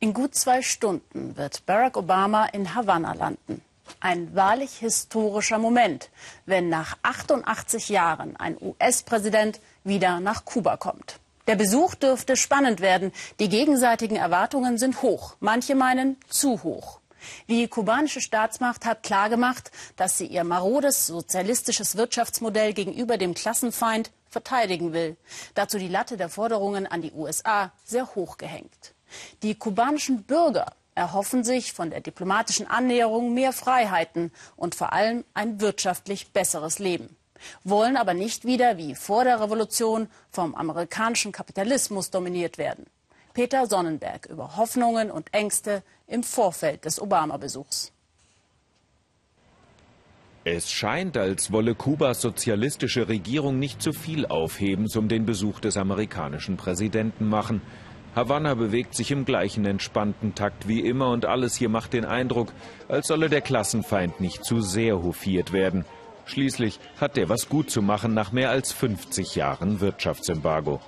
In gut zwei Stunden wird Barack Obama in Havanna landen. Ein wahrlich historischer Moment, wenn nach 88 Jahren ein US-Präsident wieder nach Kuba kommt. Der Besuch dürfte spannend werden. Die gegenseitigen Erwartungen sind hoch. Manche meinen zu hoch. Die kubanische Staatsmacht hat klargemacht, dass sie ihr marodes sozialistisches Wirtschaftsmodell gegenüber dem Klassenfeind verteidigen will. Dazu die Latte der Forderungen an die USA sehr hoch gehängt. Die kubanischen Bürger erhoffen sich von der diplomatischen Annäherung mehr Freiheiten und vor allem ein wirtschaftlich besseres Leben, wollen aber nicht wieder wie vor der Revolution vom amerikanischen Kapitalismus dominiert werden. Peter Sonnenberg über Hoffnungen und Ängste im Vorfeld des Obama-Besuchs. Es scheint, als wolle Kubas sozialistische Regierung nicht zu viel Aufhebens um den Besuch des amerikanischen Präsidenten machen. Havanna bewegt sich im gleichen entspannten Takt wie immer und alles hier macht den Eindruck, als solle der Klassenfeind nicht zu sehr hofiert werden. Schließlich hat er was gut zu machen nach mehr als 50 Jahren Wirtschaftsembargo.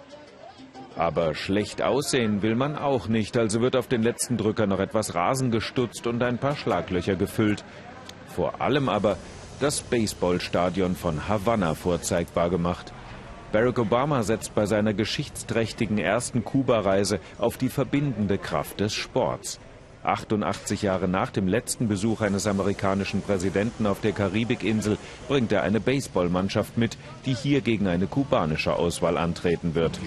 Aber schlecht aussehen will man auch nicht, also wird auf den letzten Drücker noch etwas Rasen gestutzt und ein paar Schlaglöcher gefüllt. Vor allem aber das Baseballstadion von Havanna vorzeigbar gemacht. Barack Obama setzt bei seiner geschichtsträchtigen ersten Kuba-Reise auf die verbindende Kraft des Sports. 88 Jahre nach dem letzten Besuch eines amerikanischen Präsidenten auf der Karibikinsel bringt er eine Baseballmannschaft mit, die hier gegen eine kubanische Auswahl antreten wird.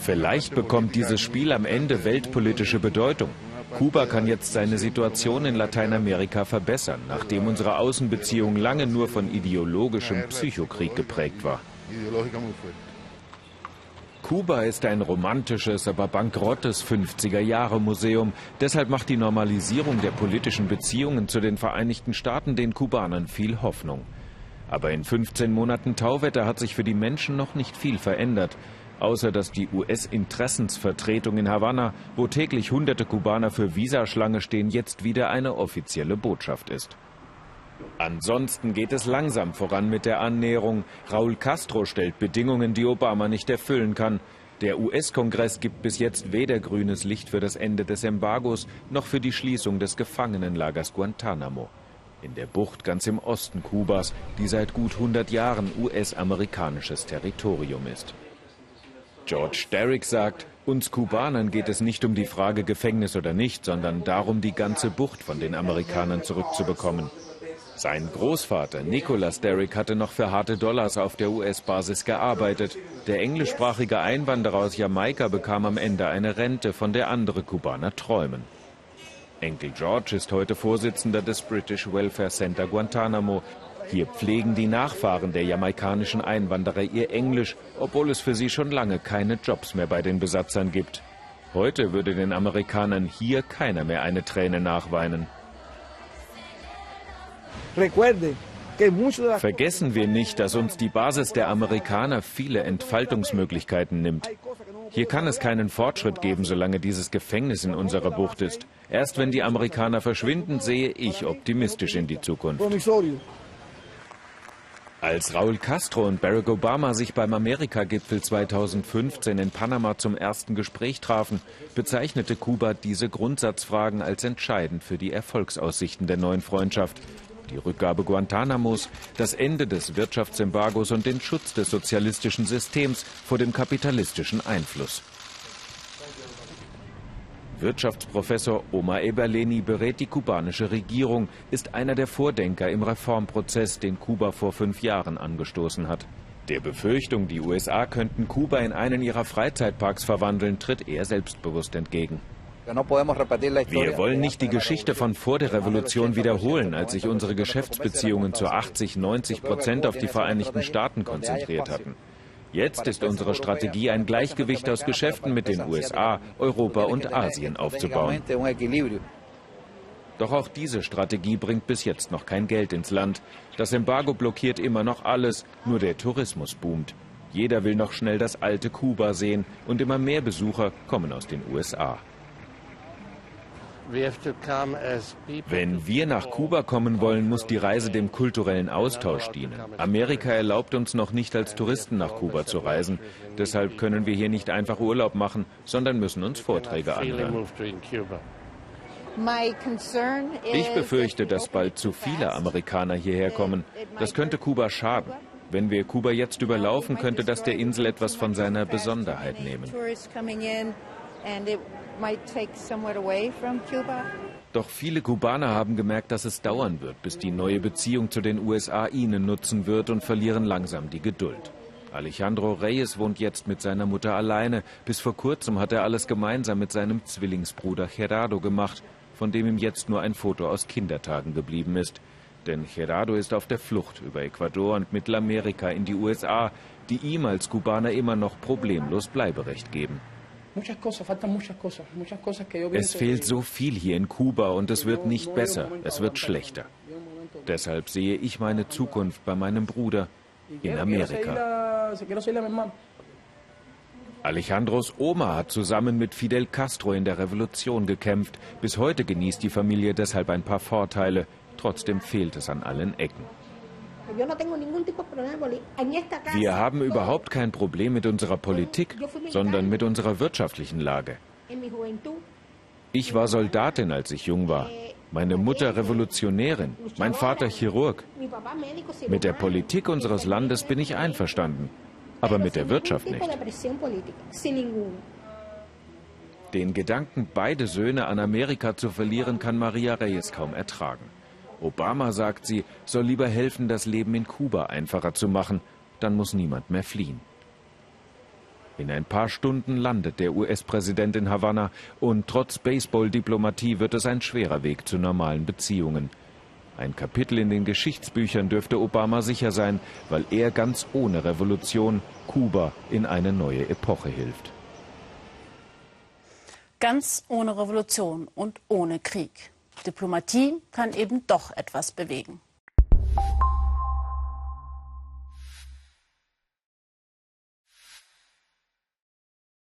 Vielleicht bekommt dieses Spiel am Ende weltpolitische Bedeutung. Kuba kann jetzt seine Situation in Lateinamerika verbessern, nachdem unsere Außenbeziehung lange nur von ideologischem Psychokrieg geprägt war ideológica muy fuerte. Kuba ist ein romantisches, aber bankrottes 50er-Jahre-Museum. Deshalb macht die Normalisierung der politischen Beziehungen zu den Vereinigten Staaten den Kubanern viel Hoffnung. Aber in 15 Monaten Tauwetter hat sich für die Menschen noch nicht viel verändert. Außer dass die US-Interessensvertretung in Havanna, wo täglich hunderte Kubaner für Visaschlange stehen, jetzt wieder eine offizielle Botschaft ist. Ansonsten geht es langsam voran mit der Annäherung. Raúl Castro stellt Bedingungen, die Obama nicht erfüllen kann. Der US-Kongress gibt bis jetzt weder grünes Licht für das Ende des Embargos noch für die Schließung des Gefangenenlagers Guantanamo. In der Bucht ganz im Osten Kubas, die seit gut 100 Jahren US-amerikanisches Territorium ist. George Derrick sagt, uns Kubanern geht es nicht um die Frage Gefängnis oder nicht, sondern darum, die ganze Bucht von den Amerikanern zurückzubekommen. Sein Großvater Nicholas Derrick hatte noch für harte Dollars auf der US-Basis gearbeitet. Der englischsprachige Einwanderer aus Jamaika bekam am Ende eine Rente, von der andere Kubaner träumen. Enkel George ist heute Vorsitzender des British Welfare Center Guantanamo. Hier pflegen die Nachfahren der jamaikanischen Einwanderer ihr Englisch, obwohl es für sie schon lange keine Jobs mehr bei den Besatzern gibt. Heute würde den Amerikanern hier keiner mehr eine Träne nachweinen. Vergessen wir nicht, dass uns die Basis der Amerikaner viele Entfaltungsmöglichkeiten nimmt. Hier kann es keinen Fortschritt geben, solange dieses Gefängnis in unserer Bucht ist. Erst wenn die Amerikaner verschwinden, sehe ich optimistisch in die Zukunft. Als Raúl Castro und Barack Obama sich beim Amerika-Gipfel 2015 in Panama zum ersten Gespräch trafen, bezeichnete Kuba diese Grundsatzfragen als entscheidend für die Erfolgsaussichten der neuen Freundschaft die Rückgabe Guantanamos, das Ende des Wirtschaftsembargos und den Schutz des sozialistischen Systems vor dem kapitalistischen Einfluss. Wirtschaftsprofessor Omar Eberleni berät die kubanische Regierung, ist einer der Vordenker im Reformprozess, den Kuba vor fünf Jahren angestoßen hat. Der Befürchtung, die USA könnten Kuba in einen ihrer Freizeitparks verwandeln, tritt er selbstbewusst entgegen. Wir wollen nicht die Geschichte von vor der Revolution wiederholen, als sich unsere Geschäftsbeziehungen zu 80, 90 Prozent auf die Vereinigten Staaten konzentriert hatten. Jetzt ist unsere Strategie, ein Gleichgewicht aus Geschäften mit den USA, Europa und Asien aufzubauen. Doch auch diese Strategie bringt bis jetzt noch kein Geld ins Land. Das Embargo blockiert immer noch alles, nur der Tourismus boomt. Jeder will noch schnell das alte Kuba sehen und immer mehr Besucher kommen aus den USA. Wenn wir nach Kuba kommen wollen, muss die Reise dem kulturellen Austausch dienen. Amerika erlaubt uns noch nicht als Touristen nach Kuba zu reisen. Deshalb können wir hier nicht einfach Urlaub machen, sondern müssen uns Vorträge anhören. Ich befürchte, dass bald zu viele Amerikaner hierher kommen. Das könnte Kuba schaden. Wenn wir Kuba jetzt überlaufen, könnte das der Insel etwas von seiner Besonderheit nehmen. Doch viele Kubaner haben gemerkt, dass es dauern wird, bis die neue Beziehung zu den USA ihnen nutzen wird und verlieren langsam die Geduld. Alejandro Reyes wohnt jetzt mit seiner Mutter alleine. Bis vor kurzem hat er alles gemeinsam mit seinem Zwillingsbruder Gerardo gemacht, von dem ihm jetzt nur ein Foto aus Kindertagen geblieben ist. Denn Gerardo ist auf der Flucht über Ecuador und Mittelamerika in die USA, die ihm als Kubaner immer noch problemlos Bleiberecht geben. Es fehlt so viel hier in Kuba und es wird nicht besser, es wird schlechter. Deshalb sehe ich meine Zukunft bei meinem Bruder in Amerika. Alejandros Oma hat zusammen mit Fidel Castro in der Revolution gekämpft. Bis heute genießt die Familie deshalb ein paar Vorteile. Trotzdem fehlt es an allen Ecken. Wir haben überhaupt kein Problem mit unserer Politik, sondern mit unserer wirtschaftlichen Lage. Ich war Soldatin, als ich jung war. Meine Mutter Revolutionärin, mein Vater Chirurg. Mit der Politik unseres Landes bin ich einverstanden, aber mit der Wirtschaft nicht. Den Gedanken, beide Söhne an Amerika zu verlieren, kann Maria Reyes kaum ertragen. Obama, sagt sie, soll lieber helfen, das Leben in Kuba einfacher zu machen. Dann muss niemand mehr fliehen. In ein paar Stunden landet der US-Präsident in Havanna und trotz Baseball-Diplomatie wird es ein schwerer Weg zu normalen Beziehungen. Ein Kapitel in den Geschichtsbüchern dürfte Obama sicher sein, weil er ganz ohne Revolution Kuba in eine neue Epoche hilft. Ganz ohne Revolution und ohne Krieg. Diplomatie kann eben doch etwas bewegen.